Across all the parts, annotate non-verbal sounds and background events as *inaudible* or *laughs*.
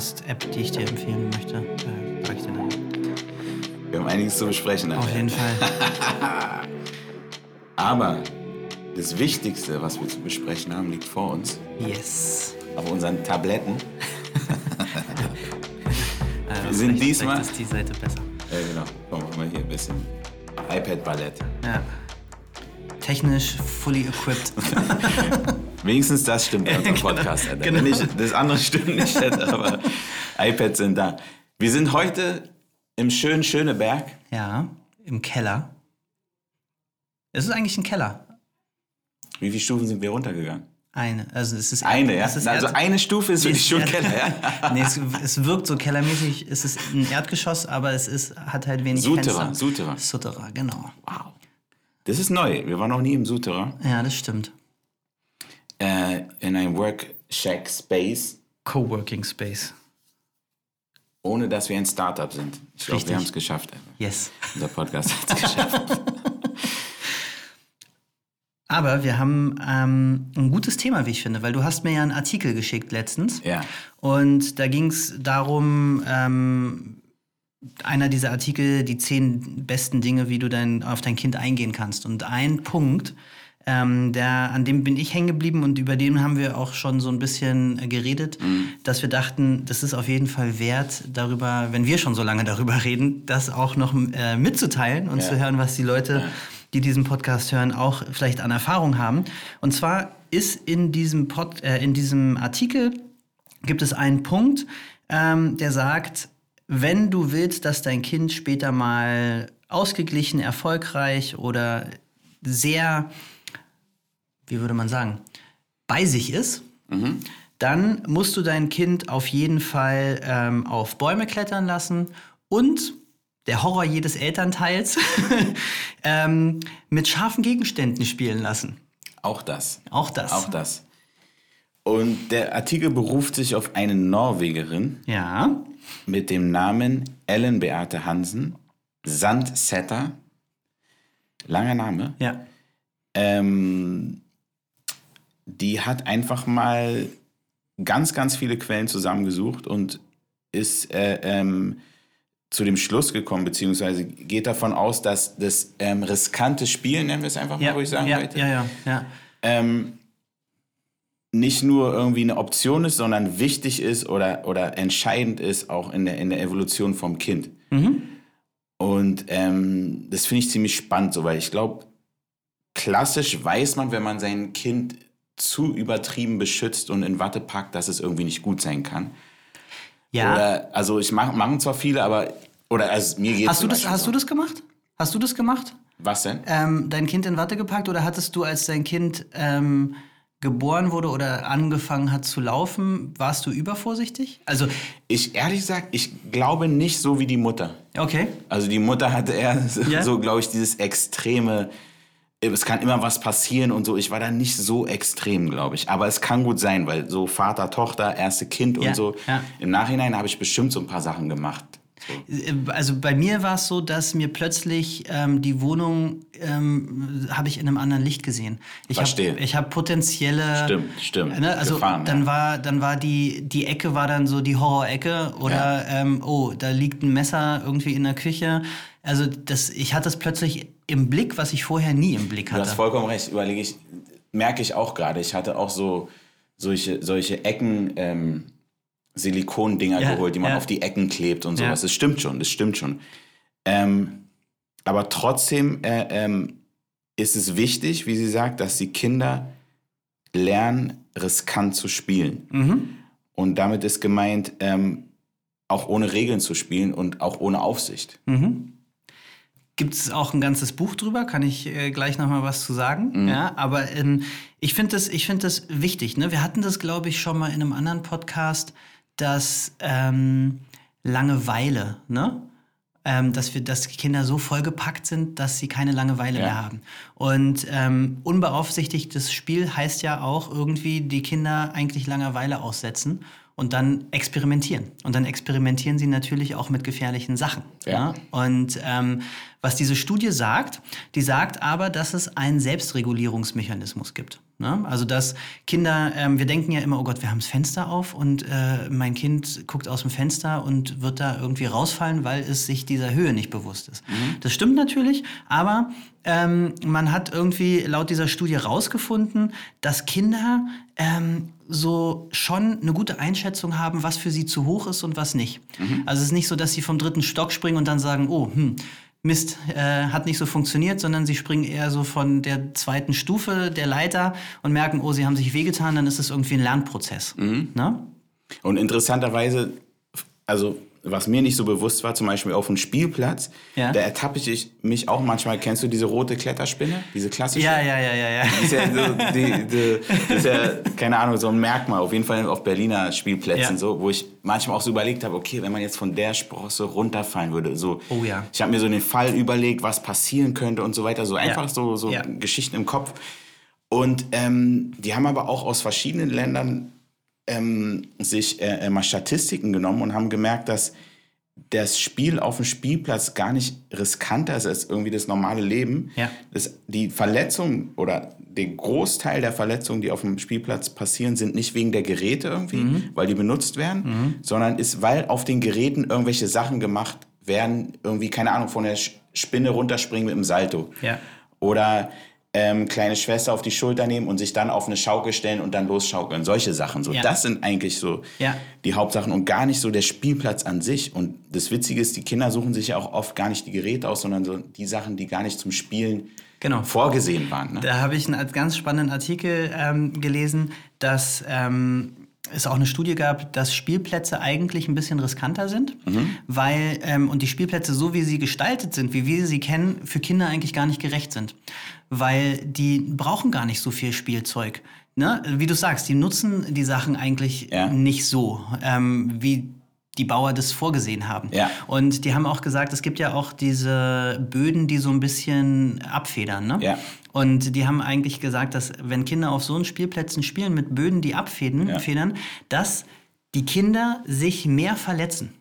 Podcast-App, die ich dir empfehlen möchte. Äh, ich dir dann. Wir haben einiges zu besprechen. Auf jeden Fall. *laughs* Aber das Wichtigste, was wir zu besprechen haben, liegt vor uns. Yes. Auf unseren Tabletten. *laughs* Wir sind diesmal- ist die Seite besser. Ja, genau. Komm, mal hier ein bisschen. iPad-Ballett. Ja. Technisch fully equipped. *laughs* Wenigstens das stimmt bei unserem *laughs* Podcast. Alter. Genau. Nicht, das andere stimmt nicht, *laughs* aber iPads sind da. Wir sind heute im schönen Schöneberg. ja, im Keller. Es ist eigentlich ein Keller. Wie viele Stufen sind wir runtergegangen? Eine. Also es ist Eine, ja? Ist Also eine Stufe ist wirklich schon Keller, ja? nee, es, es wirkt so kellermäßig. Es ist ein Erdgeschoss, aber es ist, hat halt wenig Souterrain. Souterrain. Souterrain, genau. Wow. Das ist neu. Wir waren noch nie im Souterrain. Ja, das stimmt. Äh, in einem Work-Shack-Space, Coworking Space. ohne dass wir ein Startup sind. Ich glaube, wir haben es geschafft. Yes. Unser Podcast hat es geschafft. *laughs* Aber wir haben ähm, ein gutes Thema, wie ich finde, weil du hast mir ja einen Artikel geschickt letztens. Ja. Und da ging es darum, ähm, einer dieser Artikel, die zehn besten Dinge, wie du dein, auf dein Kind eingehen kannst. Und ein Punkt, ähm, der, an dem bin ich hängen geblieben und über den haben wir auch schon so ein bisschen äh, geredet, dass wir dachten, das ist auf jeden Fall wert, darüber, wenn wir schon so lange *laughs* darüber reden, das auch noch äh, mitzuteilen und Ja. zu hören, was die Leute, die diesen Podcast hören, auch vielleicht an Erfahrung haben. Und zwar ist in diesem, Pod, äh, in diesem Artikel gibt es einen Punkt, ähm, der sagt, wenn du willst, dass dein Kind später mal ausgeglichen, erfolgreich oder sehr, wie würde man sagen, bei sich ist, dann musst du dein Kind auf jeden Fall ähm, auf Bäume klettern lassen und der Horror jedes Elternteils *laughs* ähm, mit scharfen Gegenständen spielen lassen. Auch das. Auch das. Auch das. Und der Artikel beruft sich auf eine Norwegerin Ja. mit dem Namen Ellen Beate Hansen, Sandsetter. Langer Name. Ja. Ähm, die hat einfach mal ganz, ganz viele Quellen zusammengesucht und ist äh, ähm, zu dem Schluss gekommen, beziehungsweise geht davon aus, dass das ähm, riskante Spiel, nennen wir es einfach mal, Ja, würde ich sagen, ja, heute, ja, ja, ja. ähm, nicht nur irgendwie eine Option ist, sondern wichtig ist oder, oder entscheidend ist auch in der, in der Evolution vom Kind. Und ähm, das finde ich ziemlich spannend, so, weil ich glaube, klassisch weiß man, wenn man sein Kind zu übertrieben beschützt und in Watte packt, dass es irgendwie nicht gut sein kann. Ja. Oder, also ich mach, machen zwar viele, aber oder also mir geht Hast du das, hast du das gemacht? Hast du das gemacht? Was denn? Ähm, dein Kind in Watte gepackt oder hattest du, als dein Kind ähm, geboren wurde oder angefangen hat zu laufen, warst du übervorsichtig? Also, Ich ehrlich gesagt, ich glaube nicht so wie die Mutter. okay. Also die Mutter hatte eher so, Ja. so glaube ich, dieses extreme, es kann immer was passieren und so. Ich war da nicht so extrem, glaube ich. Aber es kann gut sein, weil so Vater, Tochter, erste Kind und Ja, so. ja. Im Nachhinein habe ich bestimmt so ein paar Sachen gemacht. So. Also bei mir war es so, dass mir plötzlich ähm, die Wohnung ähm, habe ich in einem anderen Licht gesehen. Ich Verstehe. Habe ich habe potenzielle. Stimmt, stimmt. Ne, also Gefahren, dann ja. war dann war die die Ecke war dann so die Horrorecke oder ähm, oh da liegt ein Messer irgendwie in der Küche. Also das ich hatte es plötzlich im Blick, was ich vorher nie im Blick Du hast hatte. vollkommen recht, überlege ich, merke ich auch gerade. Ich hatte auch so solche, solche Ecken, ähm, Silikondinger Ja, geholt, die man ja. auf die Ecken klebt und Ja. sowas. Das stimmt schon, das stimmt schon. Ähm, aber trotzdem äh, ähm, ist es wichtig, wie sie sagt, dass die Kinder lernen, riskant zu spielen. Mhm. Und damit ist gemeint, ähm, auch ohne Regeln zu spielen und auch ohne Aufsicht. Mhm. Gibt es auch ein ganzes Buch drüber? Kann ich äh, gleich noch mal was zu sagen? Ja, aber ähm, ich finde das, ich finde das wichtig. Ne? Wir hatten das, glaube ich, schon mal in einem anderen Podcast, dass ähm, Langeweile, ne? Ähm, dass wir, dass die Kinder so vollgepackt sind, dass sie keine Langeweile Ja. mehr haben. Und ähm, unbeaufsichtigtes Spiel heißt ja auch irgendwie die Kinder eigentlich Langeweile aussetzen und dann experimentieren. Und dann experimentieren sie natürlich auch mit gefährlichen Sachen. Ja. Ne? Und ähm, Was diese Studie sagt, die sagt aber, dass es einen Selbstregulierungsmechanismus gibt. Ne? Also dass Kinder, ähm, wir denken ja immer, oh Gott, wir haben das Fenster auf und äh, mein Kind guckt aus dem Fenster und wird da irgendwie rausfallen, weil es sich dieser Höhe nicht bewusst ist. Mhm. Das stimmt natürlich, aber ähm, man hat irgendwie laut dieser Studie rausgefunden, dass Kinder ähm, so schon eine gute Einschätzung haben, was für sie zu hoch ist und was nicht. Mhm. Also es ist nicht so, dass sie vom dritten Stock springen und dann sagen, oh, hm, Mist, äh, hat nicht so funktioniert, sondern sie springen eher so von der zweiten Stufe der Leiter und merken, oh, sie haben sich wehgetan, dann ist es irgendwie ein Lernprozess. Mhm. Ne? Und interessanterweise, also was mir nicht so bewusst war, zum Beispiel auf dem Spielplatz, ja. da ertappe ich mich auch manchmal. Kennst du diese rote Kletterspinne? Diese klassische? Ja, ja, ja, ja. ja. Das ist ja, so, die, die, das ist ja keine Ahnung, so ein Merkmal. Auf jeden Fall auf Berliner Spielplätzen, ja. so, wo ich manchmal auch so überlegt habe, okay, wenn man jetzt von der Sprosse runterfallen würde, so. Oh ja. Ich habe mir so den Fall überlegt, was passieren könnte und so weiter. So einfach so, so Geschichten im Kopf. Und ähm, die haben aber auch aus verschiedenen Ländern ähm, sich äh, mal Statistiken genommen und haben gemerkt, dass das Spiel auf dem Spielplatz gar nicht riskanter ist als irgendwie das normale Leben. Ja. Das, die Verletzungen oder der Großteil der Verletzungen, die auf dem Spielplatz passieren, sind nicht wegen der Geräte irgendwie, mhm. weil die benutzt werden, mhm. sondern ist, weil auf den Geräten irgendwelche Sachen gemacht werden, irgendwie, keine Ahnung, von der Spinne runterspringen mit dem Salto. Ja. Oder ähm, kleine Schwester auf die Schulter nehmen und sich dann auf eine Schaukel stellen und dann losschaukeln. Solche Sachen. So, ja. Das sind eigentlich so ja. die Hauptsachen und gar nicht so der Spielplatz an sich. Und das Witzige ist, die Kinder suchen sich ja auch oft gar nicht die Geräte aus, sondern so die Sachen, die gar nicht zum Spielen genau. vorgesehen waren. Ne? Da habe ich einen ganz spannenden Artikel ähm, gelesen, dass ähm, es auch eine Studie gab, dass Spielplätze eigentlich ein bisschen riskanter sind, mhm. weil ähm, und die Spielplätze so wie sie gestaltet sind, wie wir sie kennen, für Kinder eigentlich gar nicht gerecht sind weil die brauchen gar nicht so viel Spielzeug. Ne? Wie du sagst, die nutzen die Sachen eigentlich ja. nicht so, ähm, wie die Bauer das vorgesehen haben. Ja. Und die haben auch gesagt, es gibt ja auch diese Böden, die so ein bisschen abfedern. Ne? Ja. Und die haben eigentlich gesagt, dass wenn Kinder auf so einen Spielplätzen spielen mit Böden, die abfedern, ja. dass die Kinder sich mehr verletzen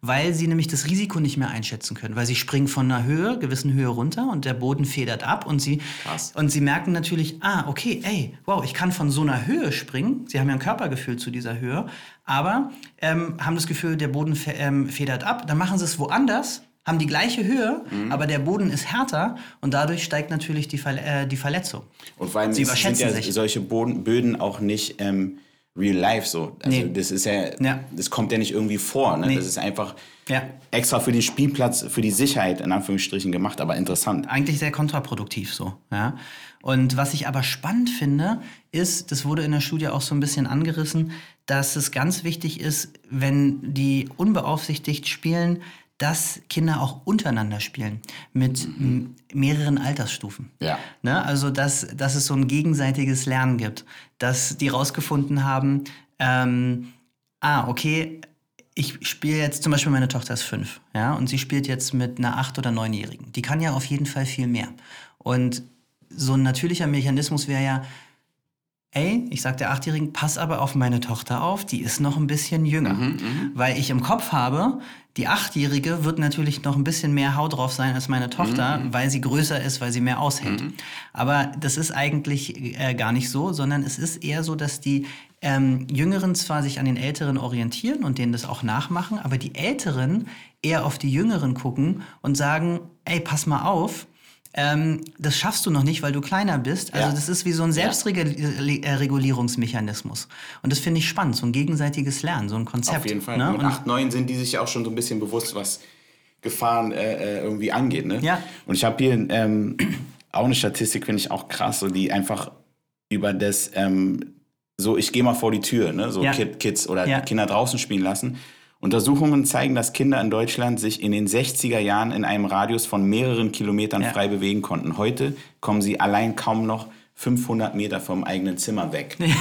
weil sie nämlich das Risiko nicht mehr einschätzen können, weil sie springen von einer Höhe, gewissen Höhe runter und der Boden federt ab und sie, Krass. und sie merken natürlich, ah, okay, ey, wow, ich kann von so einer Höhe springen. Sie haben ja ein Körpergefühl zu dieser Höhe, aber ähm, haben das Gefühl, der Boden fe ähm, federt ab. Dann machen sie es woanders, haben die gleiche Höhe, mhm. aber der Boden ist härter und dadurch steigt natürlich die, Ver äh, die Verletzung. Und vor allem Sie sind ja sich. solche Boden, Böden auch nicht ähm, real life so. Also nee. das ist ja, ja, das kommt ja nicht irgendwie vor. Ne? Nee. Das ist einfach ja. extra für den Spielplatz, für die Sicherheit in Anführungsstrichen gemacht, aber interessant. Eigentlich sehr kontraproduktiv so. Ja. Und was ich aber spannend finde, ist, das wurde in der Studie auch so ein bisschen angerissen, dass es ganz wichtig ist, wenn die unbeaufsichtigt spielen, dass Kinder auch untereinander spielen mit mhm. mehreren Altersstufen. Ja. Ne? Also, dass, dass es so ein gegenseitiges Lernen gibt, dass die rausgefunden haben, ähm, ah, okay, ich spiele jetzt, zum Beispiel meine Tochter ist fünf, ja, und sie spielt jetzt mit einer acht- oder neunjährigen. Die kann ja auf jeden Fall viel mehr. Und so ein natürlicher Mechanismus wäre ja, ey, ich sag der Achtjährigen, pass aber auf meine Tochter auf, die ist noch ein bisschen jünger. Mhm, mhm, weil ich im Kopf habe, die Achtjährige wird natürlich noch ein bisschen mehr Haut drauf sein als meine Tochter, mhm. weil sie größer ist, weil sie mehr aushält. Mhm. Aber das ist eigentlich äh, gar nicht so, sondern es ist eher so, dass die ähm, Jüngeren zwar sich an den Älteren orientieren und denen das auch nachmachen, aber die Älteren eher auf die Jüngeren gucken und sagen, ey, pass mal auf, ähm, das schaffst du noch nicht, weil du kleiner bist. Also ja. das ist wie so ein Selbstregulierungsmechanismus. Und das finde ich spannend, so ein gegenseitiges Lernen, so ein Konzept. Auf jeden Fall. Ne? Und 8, 9 sind die sich auch schon so ein bisschen bewusst, was Gefahren äh, äh irgendwie angeht. Ne? Ja. Und ich habe hier ähm, auch eine Statistik, finde ich auch krass, so die einfach über das, ähm, so ich gehe mal vor die Tür, ne? so ja. Kids oder ja. Kinder draußen spielen lassen. Untersuchungen zeigen, dass Kinder in Deutschland sich in den 60er Jahren in einem Radius von mehreren Kilometern ja. frei bewegen konnten. Heute kommen sie allein kaum noch 500 Meter vom eigenen Zimmer weg. Ja.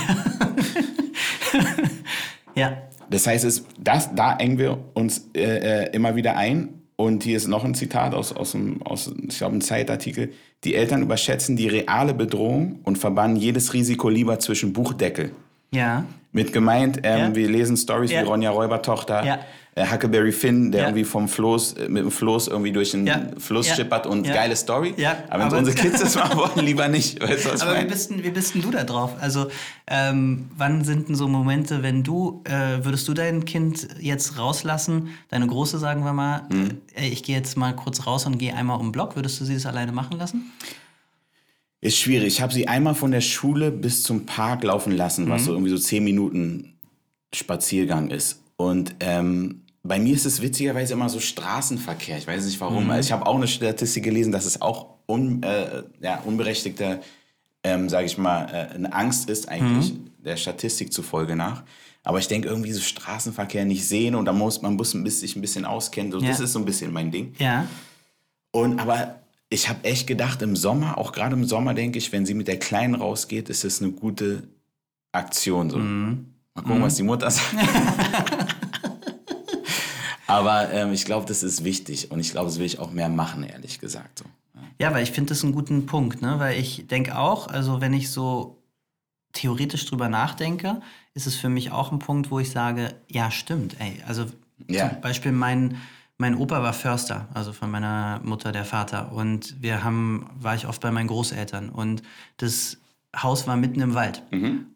ja. Das heißt, es, das, da engen wir uns äh, äh, immer wieder ein. Und hier ist noch ein Zitat aus, aus, einem, aus ich glaube, einem Zeitartikel. Die Eltern überschätzen die reale Bedrohung und verbannen jedes Risiko lieber zwischen Buchdeckel. Ja Mit gemeint, ähm, Ja. wir lesen Stories Ja. wie Ronja Räubertochter, Ja. äh, Huckleberry Finn, der irgendwie vom Floß, äh, mit dem Floß irgendwie durch den. Fluss schippert und geile Story. Aber wenn Aber- unsere Kids das *laughs* machen wollen, lieber nicht. Weißt du, was Aber wie bist, denn, wie bist denn du da drauf? Also, ähm, wann sind denn so Momente, wenn du, äh, würdest du dein Kind jetzt rauslassen, deine Große, sagen wir mal, Mhm. ich gehe jetzt mal kurz raus und gehe einmal um den Block, würdest du sie das alleine machen lassen? Ist schwierig. Ich habe sie einmal von der Schule bis zum Park laufen lassen, Mhm. was so irgendwie so zehn Minuten Spaziergang ist. Und ähm, bei mir ist es witzigerweise immer so Straßenverkehr. Ich weiß nicht warum. Mhm. Also ich habe auch eine Statistik gelesen, dass es auch un, äh, ja, unberechtigte, ähm, sage ich mal, äh, eine Angst ist eigentlich Mhm. der Statistik zufolge nach. Aber ich denke irgendwie so Straßenverkehr nicht sehen und da muss man muss sich ein bisschen auskennen. So, Ja. Das ist so ein bisschen mein Ding. Ja. Und aber ich habe echt gedacht, im Sommer, auch gerade im Sommer, denke ich, wenn sie mit der Kleinen rausgeht, ist das eine gute Aktion. So. Mhm. Mal gucken, was die Mutter sagt. *laughs* aber ähm, ich glaube, das ist wichtig und ich glaube, das will ich auch mehr machen, ehrlich gesagt. So. Ja, weil ich finde das einen guten Punkt, ne? Weil ich denke auch, also wenn ich so theoretisch drüber nachdenke, ist es für mich auch ein Punkt, wo ich sage, ja, stimmt, ey. Also Ja. zum Beispiel mein, mein Opa war Förster, also von meiner Mutter der Vater. Und wir haben, war ich oft bei meinen Großeltern und das Haus war mitten im Wald.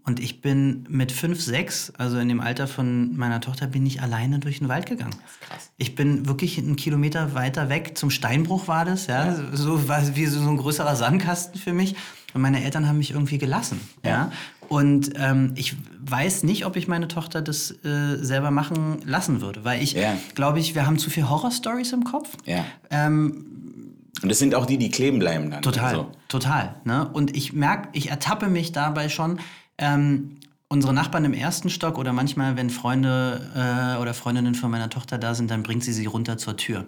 Und ich bin mit fünf, sechs, also in dem Alter von meiner Tochter, bin ich alleine durch den Wald gegangen. krass. Ich bin wirklich einen Kilometer weiter weg, zum Steinbruch war das, ja, so war wie so so ein größerer Sandkasten für mich. Und meine Eltern haben mich irgendwie gelassen, ja. Und ähm, ich weiß nicht, ob ich meine Tochter das äh, selber machen lassen würde, weil ich Ja. glaube ich, wir haben zu viel Horrorstories im Kopf. Ja. Ähm, Und das sind auch die, die kleben bleiben dann. Total, So. total. Ne? Und ich merke, ich ertappe mich dabei schon. Ähm, unsere Nachbarn im ersten Stock oder manchmal, wenn Freunde äh, oder Freundinnen von meiner Tochter da sind, dann bringt sie sie runter zur Tür.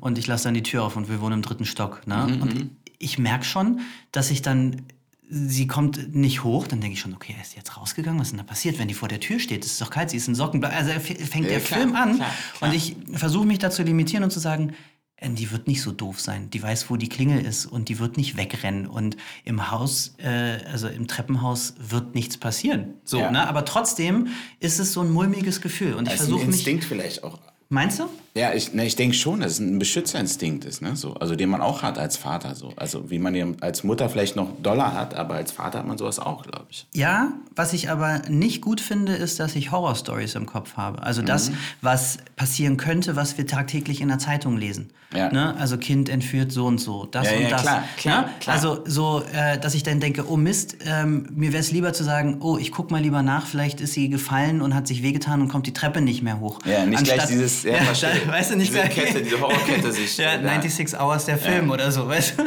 Und ich lasse dann die Tür auf und wir wohnen im dritten Stock. Ne? und ich merke schon, dass ich dann, sie kommt nicht hoch, dann denke ich schon, okay, er ist jetzt rausgegangen, was ist denn da passiert, wenn die vor der Tür steht? Es ist doch kalt, sie ist in Socken. Also fängt Ja, der klar, Film an klar, klar. und ich versuche mich da zu limitieren und zu sagen, äh, die wird nicht so doof sein. Die weiß, wo die Klingel ist und die wird nicht wegrennen. Und im Haus, äh, also im Treppenhaus, wird nichts passieren. So, Ja. ne? Aber trotzdem ist es so ein mulmiges Gefühl. Und ich versuche mich. Instinkt vielleicht auch. Meinst du? Ja, ich, ne, ich denke schon, dass es ein Beschützerinstinkt ist, ne? so, also den man auch hat als Vater. So. Also wie man den als Mutter vielleicht noch Dollar hat, aber als Vater hat man sowas auch, glaube ich. Ja, was ich aber nicht gut finde, ist, dass ich Horrorstories im Kopf habe. Also Mhm. das, was passieren könnte, was wir tagtäglich in der Zeitung lesen. Ja. Ne? Also Kind entführt so und so, das Ja, und ja, das. klar, klar, ne? klar. Also so, äh, dass ich dann denke, oh Mist, ähm, mir wäre es lieber zu sagen, oh, ich guck mal lieber nach, vielleicht ist sie gefallen und hat sich wehgetan und kommt die Treppe nicht mehr hoch. Ja, nicht gleich dieses- ja, *laughs* ja, verstehe. *laughs* weißt du, nicht Diese Kette, diese Horrorkette sich, *laughs* ja, äh, da- 96 Hours der Film oder so, weißt du?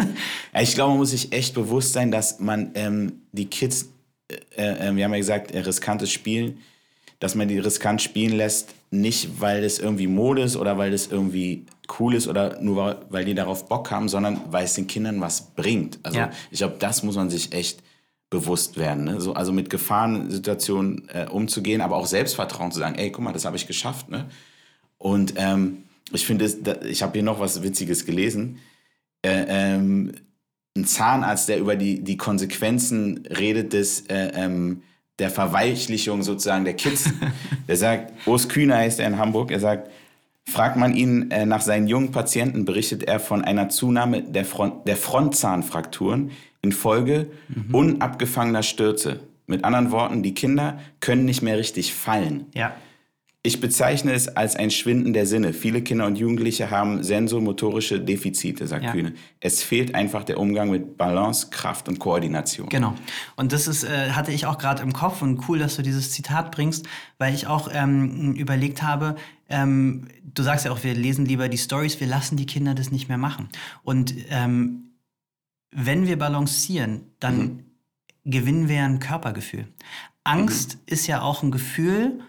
Ja, ich glaube, man muss sich echt bewusst sein, dass man ähm, die Kids, äh, äh, wir haben ja gesagt, äh, riskantes Spielen, dass man die riskant spielen lässt, nicht weil es irgendwie Mode ist oder weil es irgendwie cool ist oder nur weil- weil die darauf Bock haben, sondern weil es den Kindern was bringt. Also Ja. ich glaube, das muss man sich echt bewusst werden. Ne? So, also mit Gefahrensituationen äh, umzugehen, aber auch Selbstvertrauen zu sagen, ey, guck mal, das habe ich geschafft. Ne? Und ähm, ich finde, ich habe hier noch was Witziges gelesen. Äh, ähm, ein Zahnarzt, der über die, die Konsequenzen redet des, äh, ähm, der Verweichlichung sozusagen der Kids. *laughs* der sagt, Urs Kühner heißt er in Hamburg, er sagt, fragt man ihn äh, nach seinen jungen Patienten, berichtet er von einer Zunahme der, Front, der Frontzahnfrakturen infolge unabgefangener Stürze. Mit anderen Worten, die Kinder können nicht mehr richtig fallen. Ja. Ich bezeichne es als ein Schwinden der Sinne. Viele Kinder und Jugendliche haben sensomotorische Defizite, sagt Ja. Kühne. Es fehlt einfach der Umgang mit Balance, Kraft und Koordination. Genau. Und das ist, äh, hatte ich auch gerade im Kopf und cool, dass du dieses Zitat bringst, weil ich auch ähm, überlegt habe, ähm, du sagst ja auch, wir lesen lieber die Stories, wir lassen die Kinder das nicht mehr machen. Und ähm, wenn wir balancieren, dann gewinnen wir ein Körpergefühl. Angst ist ja auch ein Gefühl,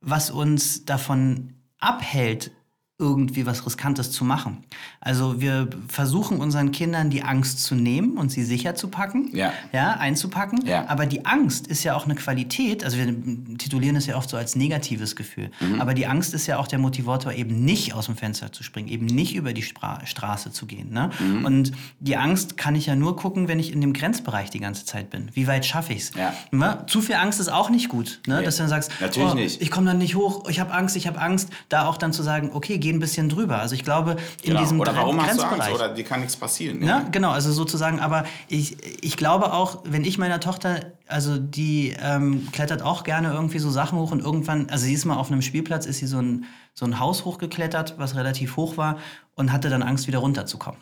was uns davon abhält, irgendwie was Riskantes zu machen. Also wir versuchen unseren Kindern die Angst zu nehmen und sie sicher zu packen, Ja. ja einzupacken. Ja. Aber die Angst ist ja auch eine Qualität, also wir titulieren es ja oft so als negatives Gefühl. Mhm. Aber die Angst ist ja auch der Motivator, eben nicht aus dem Fenster zu springen, eben nicht über die Spra Straße zu gehen. Ne? Mhm. Und die Angst kann ich ja nur gucken, wenn ich in dem Grenzbereich die ganze Zeit bin. Wie weit schaffe ich es? Ne? Zu viel Angst ist auch nicht gut, ne? Dass du dann sagst, Natürlich oh, nicht. ich komme dann nicht hoch, ich habe Angst, ich habe Angst. Da auch dann zu sagen, okay, geh ein bisschen drüber. Also ich glaube, in Genau. diesem Oder warum hast du. Angst? Oder dir kann nichts passieren. Ja, genau, also sozusagen, aber ich, ich glaube auch, wenn ich meiner Tochter, also die ähm, klettert auch gerne irgendwie so Sachen hoch und irgendwann, also sie ist mal auf einem Spielplatz, ist sie so ein, so ein Haus hochgeklettert, was relativ hoch war und hatte dann Angst, wieder runterzukommen.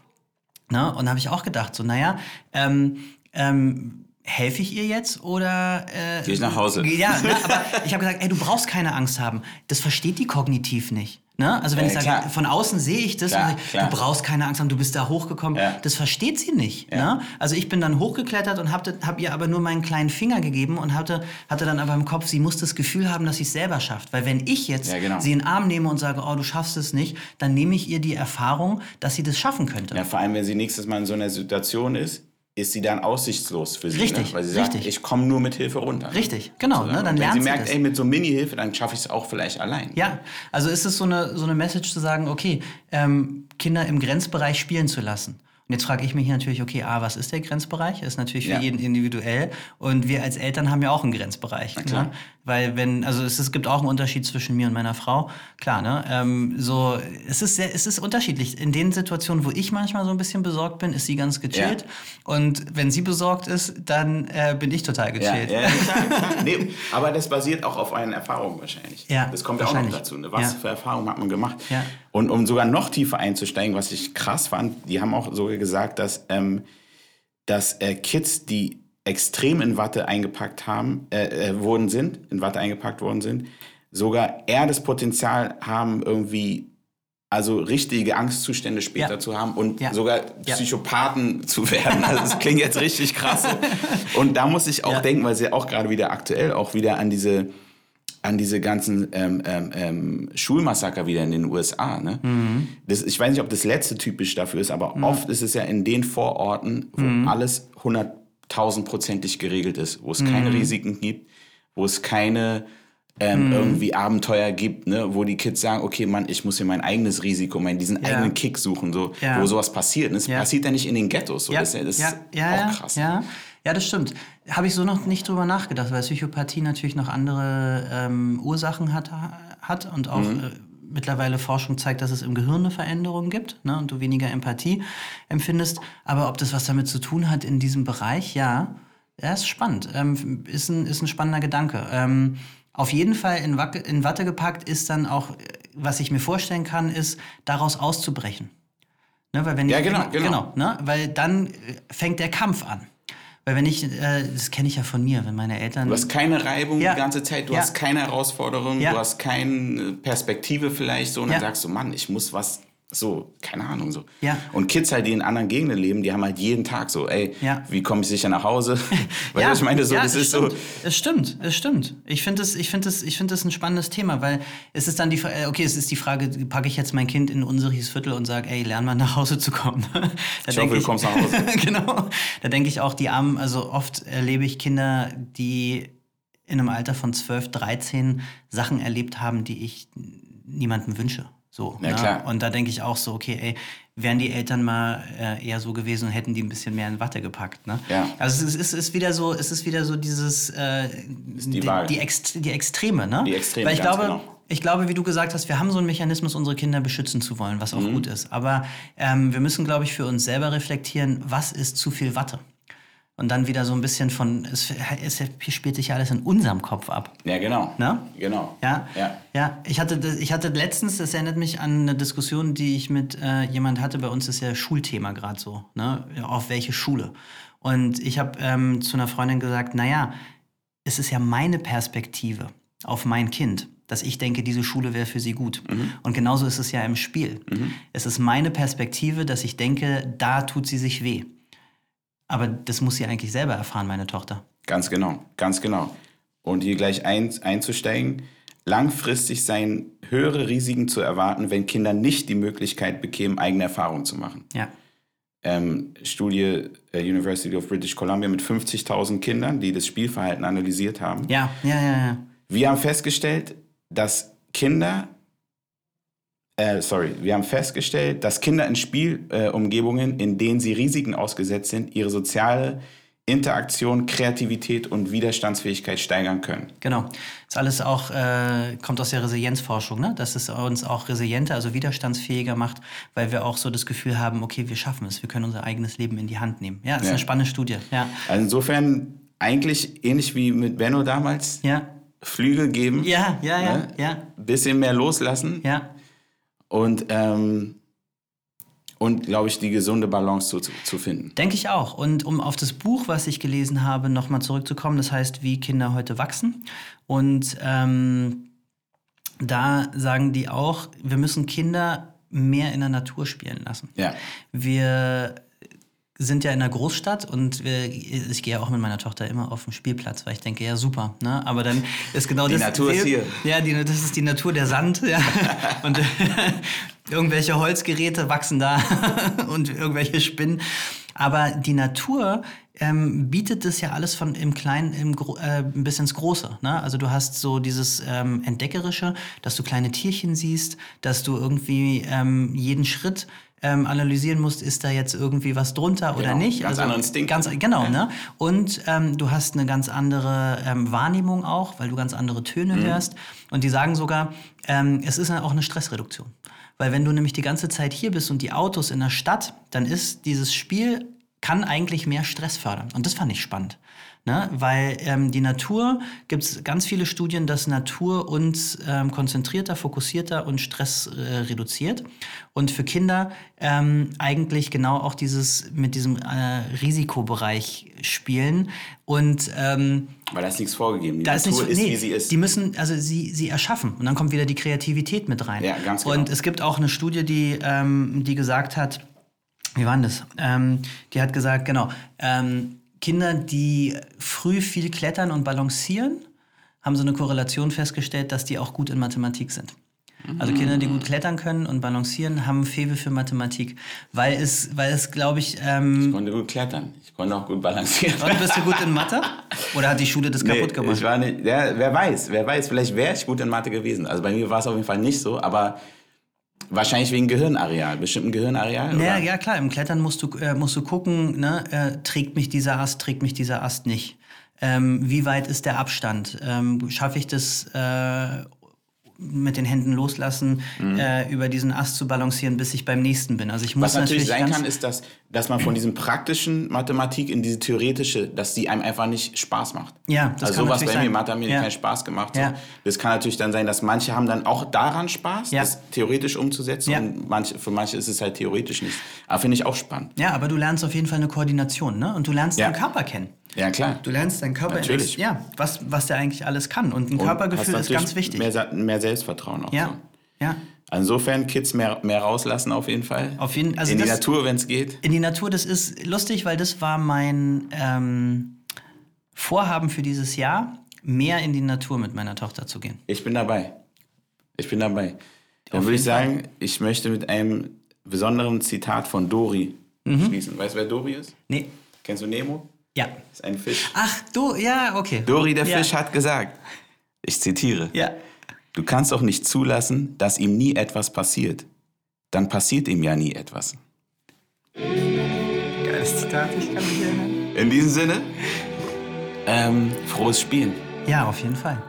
Ne? Und da habe ich auch gedacht, so, naja, ähm, ähm, helfe ich ihr jetzt oder... Äh, Geh ich nach Hause. Ja, ne, aber ich habe gesagt, ey, du brauchst keine Angst haben. Das versteht die kognitiv nicht. Ne? Also wenn Ja, ich sage, klar. von außen sehe ich das, Klar, ich, klar. du brauchst keine Angst haben, du bist da hochgekommen. Ja. Das versteht sie nicht. Ja. Ne? Also ich bin dann hochgeklettert und habe hab ihr aber nur meinen kleinen Finger gegeben und hatte, hatte dann aber im Kopf, sie muss das Gefühl haben, dass sie es selber schafft. Weil wenn ich jetzt genau. sie in den Arm nehme und sage, oh, du schaffst es nicht, dann nehme ich ihr die Erfahrung, dass sie das schaffen könnte. Ja, vor allem, wenn sie nächstes Mal in so einer Situation ist, ist sie dann aussichtslos für sie. Richtig, ne? Weil sie sagt, richtig. ich komme nur mit Hilfe runter. Richtig, genau. Ne? Dann wenn lernt sie sie merkt, das. ey, mit so Mini-Hilfe, dann schaffe ich es auch vielleicht allein. Ja, also ist es so eine, so eine Message zu sagen, okay, ähm, Kinder im Grenzbereich spielen zu lassen. Und jetzt frage ich mich hier natürlich, okay, A, was ist der Grenzbereich? Ist natürlich für Ja. jeden individuell. Und wir als Eltern haben ja auch einen Grenzbereich. klar. Ne? Weil wenn, also es, es gibt auch einen Unterschied zwischen mir und meiner Frau. Klar, ne? Ähm, so, es ist sehr, es ist unterschiedlich. In den Situationen, wo ich manchmal so ein bisschen besorgt bin, ist sie ganz gechillt. Und wenn sie besorgt ist, dann äh, bin ich total Ja, gechillt. ja, ja. *laughs* Nee, aber das basiert auch auf euren Erfahrungen wahrscheinlich. Ja, das kommt ja auch noch dazu. Ne? Was Ja. für Erfahrungen hat man gemacht? Ja. Und um sogar noch tiefer einzusteigen, was ich krass fand, die haben auch sogar gesagt, dass, ähm, dass äh, Kids, die extrem in Watte eingepackt haben, äh, äh, worden sind, in Watte eingepackt worden sind, sogar eher das Potenzial haben, irgendwie also richtige Angstzustände später Ja. zu haben und Ja. sogar Ja. Psychopathen zu werden. Also das klingt jetzt richtig krass. *laughs* Und da muss ich auch denken, weil sie auch gerade wieder aktuell auch wieder an diese an diese ganzen ähm, ähm, ähm, Schulmassaker wieder in den USA. Ne? Mhm. Das, ich weiß nicht, ob das letzte typisch dafür ist, aber oft ist es ja in den Vororten, wo alles hunderttausendprozentig geregelt ist, wo es Mhm. keine Risiken gibt, wo es keine ähm, irgendwie Abenteuer gibt, ne? wo die Kids sagen, okay, Mann, ich muss hier mein eigenes Risiko, meinen diesen Ja. eigenen Kick suchen, so, Ja. wo sowas passiert. Und es Ja. passiert ja nicht in den Ghettos. So. das ist ja, das ja, ist ja, auch krass. Ja, ja, das stimmt. Habe ich so noch nicht drüber nachgedacht, weil Psychopathie natürlich noch andere ähm, Ursachen hat, hat und auch Mhm. äh, mittlerweile Forschung zeigt, dass es im Gehirn eine Veränderung gibt ne, und du weniger Empathie empfindest. Aber ob das was damit zu tun hat in diesem Bereich, ja, ja ist spannend. Ähm, ist, ein, ist ein spannender Gedanke. Ähm, auf jeden Fall in, Wacke, in Watte gepackt ist dann auch, was ich mir vorstellen kann, ist, daraus auszubrechen. Ne, weil wenn Ja, ich, genau, genau. genau ne, weil dann äh, fängt der Kampf an. Weil wenn ich, äh, das kenne ich ja von mir, wenn meine Eltern. Du hast keine Reibung Ja. die ganze Zeit, du Ja. hast keine Herausforderung, Ja. du hast keine Perspektive vielleicht so und dann sagst du, Mann, ich muss was, so, keine Ahnung, so. Ja. Und Kids halt, die in anderen Gegenden leben, die haben halt jeden Tag so, ey, Ja. wie komme ich sicher nach Hause? *laughs* Weil ich meine, so, ja, das ist stimmt. so, Es stimmt, es stimmt. Ich finde es ich find das, ich find das ein spannendes Thema, weil es ist dann die Fra- äh, okay, es ist die Frage, packe ich jetzt mein Kind in ein unsicheres Viertel und sage, ey, lern mal nach Hause zu kommen. *laughs* da Ich hoffe, du kommst nach Hause. *laughs* genau. Da denke ich auch, die Armen, also oft erlebe ich Kinder, die in einem Alter von 12, 13 Sachen erlebt haben, die ich niemandem wünsche. So, Ja, ne? klar. Und da denke ich auch so, okay, ey, wären die Eltern mal äh, eher so gewesen und hätten die ein bisschen mehr in Watte gepackt. Ne? Ja. Also es ist, es ist wieder so, es ist wieder so dieses äh, die die, die, Ext die Extreme, ne? Die Extreme, Weil ich glaube, genau. ich glaube, wie du gesagt hast, wir haben so einen Mechanismus, unsere Kinder beschützen zu wollen, was auch Mhm. gut ist. Aber ähm, wir müssen, glaube ich, für uns selber reflektieren, was ist zu viel Watte? Und dann wieder so ein bisschen von, es, es spielt sich ja alles in unserem Kopf ab. ja, genau. Ne? Genau. Ja, Ja. ja. Ich hatte, ich hatte letztens, das erinnert mich an eine Diskussion, die ich mit äh, jemand hatte. Bei uns ist ja Schulthema gerade so, ne? Auf welche Schule? Und ich habe ähm, zu einer Freundin gesagt, naja, es ist ja meine Perspektive auf mein Kind, dass ich denke, diese Schule wäre für sie gut. Und genauso ist es ja im Spiel. Es ist meine Perspektive, dass ich denke, da tut sie sich weh. Aber das muss sie eigentlich selber erfahren, meine Tochter. Ganz genau, ganz genau. Und hier gleich ein, einzusteigen, langfristig seien höhere Risiken zu erwarten, wenn Kinder nicht die Möglichkeit bekämen, eigene Erfahrungen zu machen. Ja. Ähm, Studie äh, University of British Columbia mit 50.000 Kindern, die das Spielverhalten analysiert haben. Ja, ja, ja, ja. Wir haben festgestellt, dass Kinder, äh, sorry, wir haben festgestellt, dass Kinder in Spielumgebungen, äh, in denen sie Risiken ausgesetzt sind, ihre soziale Interaktion, Kreativität und Widerstandsfähigkeit steigern können. Genau. Das alles auch äh, kommt aus der Resilienzforschung, ne? dass es uns auch resilienter, also widerstandsfähiger macht, weil wir auch so das Gefühl haben, okay, wir schaffen es, wir können unser eigenes Leben in die Hand nehmen. Ja, das ja. ist eine spannende Studie. Ja. Also insofern eigentlich ähnlich wie mit Benno damals. Ja. Flügel geben. Ja, ja, ja, ne? ja. Bisschen mehr loslassen. Ja. Und ähm, und, glaube ich, die gesunde Balance zu, zu finden. Denke ich auch. Und um auf das Buch, was ich gelesen habe, nochmal zurückzukommen, das heißt, wie Kinder heute wachsen. Und ähm, da sagen die auch, wir müssen Kinder mehr in der Natur spielen lassen. Ja. Wir sind ja in der Großstadt und wir, ich gehe ja auch mit meiner Tochter immer auf den Spielplatz, weil ich denke, ja super, ne? Aber dann ist genau die das. Die Natur ist hier. Ja, die, das ist die Natur der Sand, ja. *laughs* und *laughs* irgendwelche Holzgeräte wachsen da *laughs* und irgendwelche Spinnen. Aber die Natur ähm, bietet das ja alles von im Kleinen im, äh, bis ins Große. Ne? Also du hast so dieses ähm, Entdeckerische, dass du kleine Tierchen siehst, dass du irgendwie ähm, jeden Schritt ähm, analysieren musst, ist da jetzt irgendwie was drunter genau, oder nicht. Ganz also, andere Instinkte. Ganz, genau, ja. ne? Und ähm, du hast eine ganz andere ähm, Wahrnehmung auch, weil du ganz andere Töne mhm. hörst. Und die sagen sogar, ähm, es ist auch eine Stressreduktion. Weil wenn du nämlich die ganze Zeit hier bist und die Autos in der Stadt, dann ist dieses Spiel, kann eigentlich mehr Stress fördern. Und das fand ich spannend. Ne? Weil ähm, die Natur, gibt es ganz viele Studien, dass Natur uns ähm, konzentrierter, fokussierter und Stress äh, reduziert. Und für Kinder ähm, eigentlich genau auch dieses mit diesem äh, Risikobereich spielen. Und ähm, weil da ist nichts vorgegeben. Die da Natur ist, nichts, nee, wie sie ist. Die müssen, also sie, sie erschaffen. Und dann kommt wieder die Kreativität mit rein. Ja, ganz genau. Und es gibt auch eine Studie, die, ähm, die gesagt hat, wie war denn das? Ähm, die hat gesagt, genau, ähm, Kinder, die früh viel klettern und balancieren, haben so eine Korrelation festgestellt, dass die auch gut in Mathematik sind. Also Kinder, die gut klettern können und balancieren, haben Febel für Mathematik. Weil es, weil es glaube ich... Ähm ich konnte gut klettern. Ich konnte auch gut balancieren. Und bist du gut in Mathe? Oder hat die Schule das kaputt nee, gemacht? Ich war nicht, ja, wer weiß, wer weiß. Vielleicht wäre ich gut in Mathe gewesen. Also bei mir war es auf jeden Fall nicht so, aber Wahrscheinlich wegen Gehirnareal, bestimmten Gehirnareal? Naja, ja klar, im Klettern musst du, äh, musst du gucken, ne, äh, trägt mich dieser Ast, trägt mich dieser Ast nicht. Ähm, wie weit ist der Abstand? Ähm, Schaffe ich das äh, mit den Händen loslassen, mhm. äh, über diesen Ast zu balancieren, bis ich beim nächsten bin. Also ich muss Was natürlich, natürlich sein kann, ist, dass, dass man von diesem praktischen Mathematik in diese theoretische, dass die einem einfach nicht Spaß macht. Ja, das also kann sowas bei sein. mir, Mathe hat mir ja. keinen Spaß gemacht. So. Ja. Das kann natürlich dann sein, dass manche haben dann auch daran Spaß, ja. das theoretisch umzusetzen ja. und manche, für manche ist es halt theoretisch nicht. Aber finde ich auch spannend. Ja, aber du lernst auf jeden Fall eine Koordination, ne? Und du lernst ja. deinen Körper kennen. Ja, klar. Du lernst deinen Körper, Natürlich. ja, was, was der eigentlich alles kann. Und ein Körpergefühl ist ganz wichtig. Mehr, mehr Selbstvertrauen auch. Ja, so. ja. Insofern Kids mehr, mehr rauslassen auf jeden Fall. Auf jeden, also in das, die Natur, wenn es geht. In die Natur, das ist lustig, weil das war mein ähm, Vorhaben für dieses Jahr, mehr in die Natur mit meiner Tochter zu gehen. Ich bin dabei. Ich bin dabei. Dann würde ich sagen, ich möchte mit einem besonderen Zitat von Dori mhm. schließen. Weißt du, wer Dori ist? Nee. Kennst du Nemo? Ja. Das ist ein Fisch. Ach, du, ja, okay. Dori, der ja. Fisch, hat gesagt, ich zitiere, ja. du kannst doch nicht zulassen, dass ihm nie etwas passiert. Dann passiert ihm ja nie etwas. Geiles Zitat, ich kann mich erinnern. In diesem Sinne, ähm, frohes Spielen. Ja, auf jeden Fall.